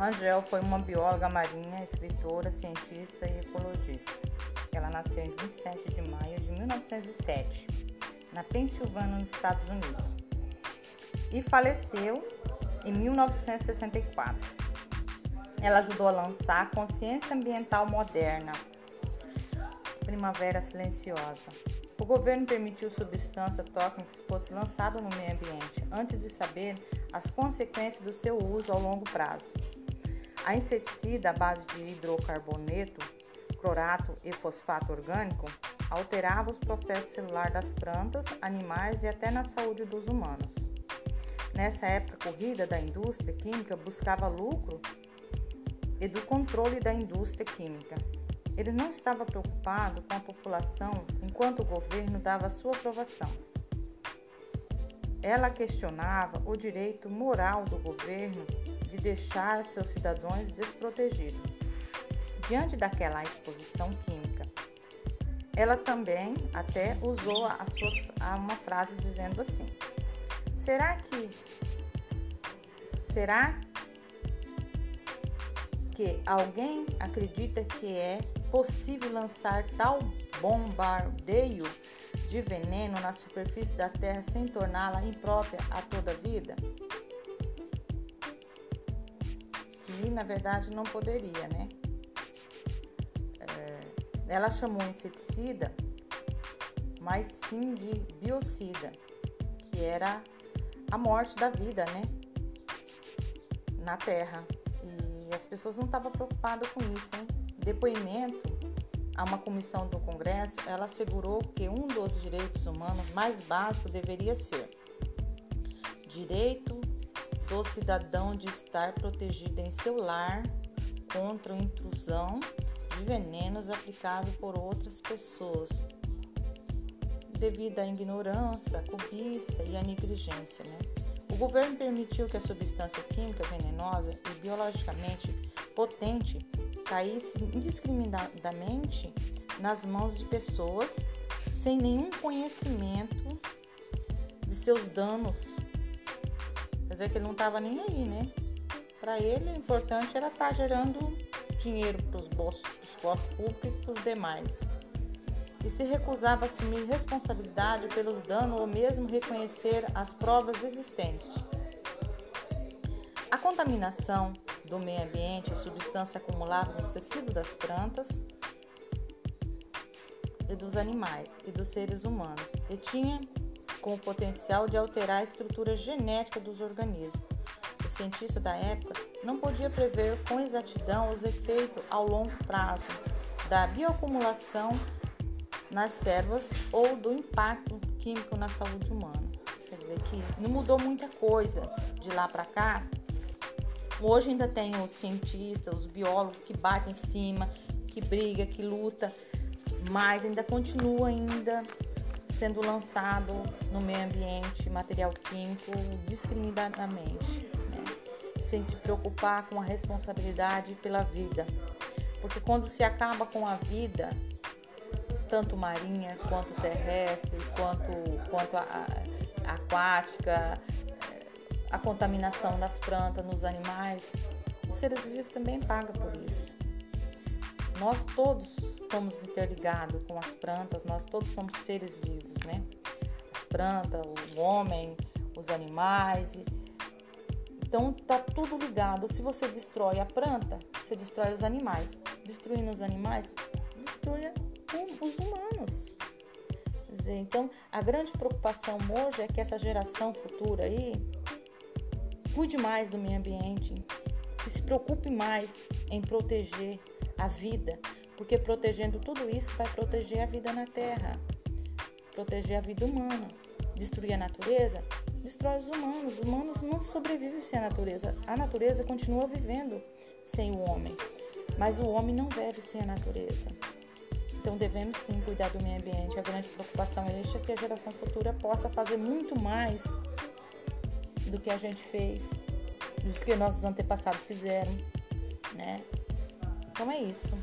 Rangel foi uma bióloga marinha, escritora, cientista e ecologista. Ela nasceu em 27 de maio de 1907, na Pensilvânia, nos Estados Unidos, e faleceu em 1964. Ela ajudou a lançar a Consciência Ambiental Moderna, Primavera Silenciosa. O governo permitiu substância tóxica fosse lançada no meio ambiente, antes de saber as consequências do seu uso ao longo prazo. A inseticida à base de hidrocarboneto, clorato e fosfato orgânico alterava os processos celulares das plantas, animais e até na saúde dos humanos. Nessa época corrida da indústria química buscava lucro e do controle da indústria química. Ele não estava preocupado com a população enquanto o governo dava sua aprovação. Ela questionava o direito moral do governo de deixar seus cidadãos desprotegidos. Diante daquela exposição química, ela também até usou as suas, uma frase dizendo assim: Será que será que alguém acredita que é possível lançar tal bombardeio de veneno na superfície da Terra sem torná-la imprópria a toda a vida? Que na verdade não poderia, né? É, ela chamou inseticida, mas sim de biocida, que era a morte da vida, né? Na Terra. E as pessoas não estavam preocupadas com isso, hein? Depoimento a uma comissão do Congresso, ela assegurou que um dos direitos humanos mais básicos deveria ser direito do cidadão de estar protegido em seu lar contra a intrusão de venenos aplicados por outras pessoas, devido à ignorância, à cobiça e à negligência. Né? O governo permitiu que a substância química venenosa e biologicamente potente caísse indiscriminadamente nas mãos de pessoas sem nenhum conhecimento de seus danos. Quer dizer que ele não estava nem aí, né? Para ele, o importante era estar tá gerando dinheiro para os bolsos, dos corpos públicos e para os demais. E se recusava a assumir responsabilidade pelos danos ou mesmo reconhecer as provas existentes. A contaminação do meio ambiente, a substância acumulada no tecido das plantas e dos animais e dos seres humanos, e tinha com o potencial de alterar a estrutura genética dos organismos. O cientista da época não podia prever com exatidão os efeitos ao longo prazo da bioacumulação nas células ou do impacto químico na saúde humana. Quer dizer que não mudou muita coisa de lá para cá, Hoje ainda tem os cientistas, os biólogos que batem em cima, que briga, que luta, mas ainda continua ainda sendo lançado no meio ambiente material químico discriminadamente, né? sem se preocupar com a responsabilidade pela vida. Porque quando se acaba com a vida, tanto marinha quanto terrestre, quanto, quanto a, a, aquática, a contaminação das plantas, nos animais, os seres vivos também pagam por isso. Nós todos estamos interligados com as plantas, nós todos somos seres vivos, As plantas, o homem, os animais. Então tá tudo ligado. Se você destrói a planta, você destrói os animais. Destruindo os animais, destrói os humanos. Então, a grande preocupação hoje é que essa geração futura aí cuide mais do meio ambiente, que se preocupe mais em proteger a vida, porque protegendo tudo isso vai proteger a vida na Terra, proteger a vida humana. Destruir a natureza destrói os humanos. Os humanos não sobrevivem sem a natureza. A natureza continua vivendo sem o homem, mas o homem não vive sem a natureza. Então devemos sim cuidar do meio ambiente. A grande preocupação é esta que a geração futura possa fazer muito mais do que a gente fez, do que nossos antepassados fizeram, né? Então é isso.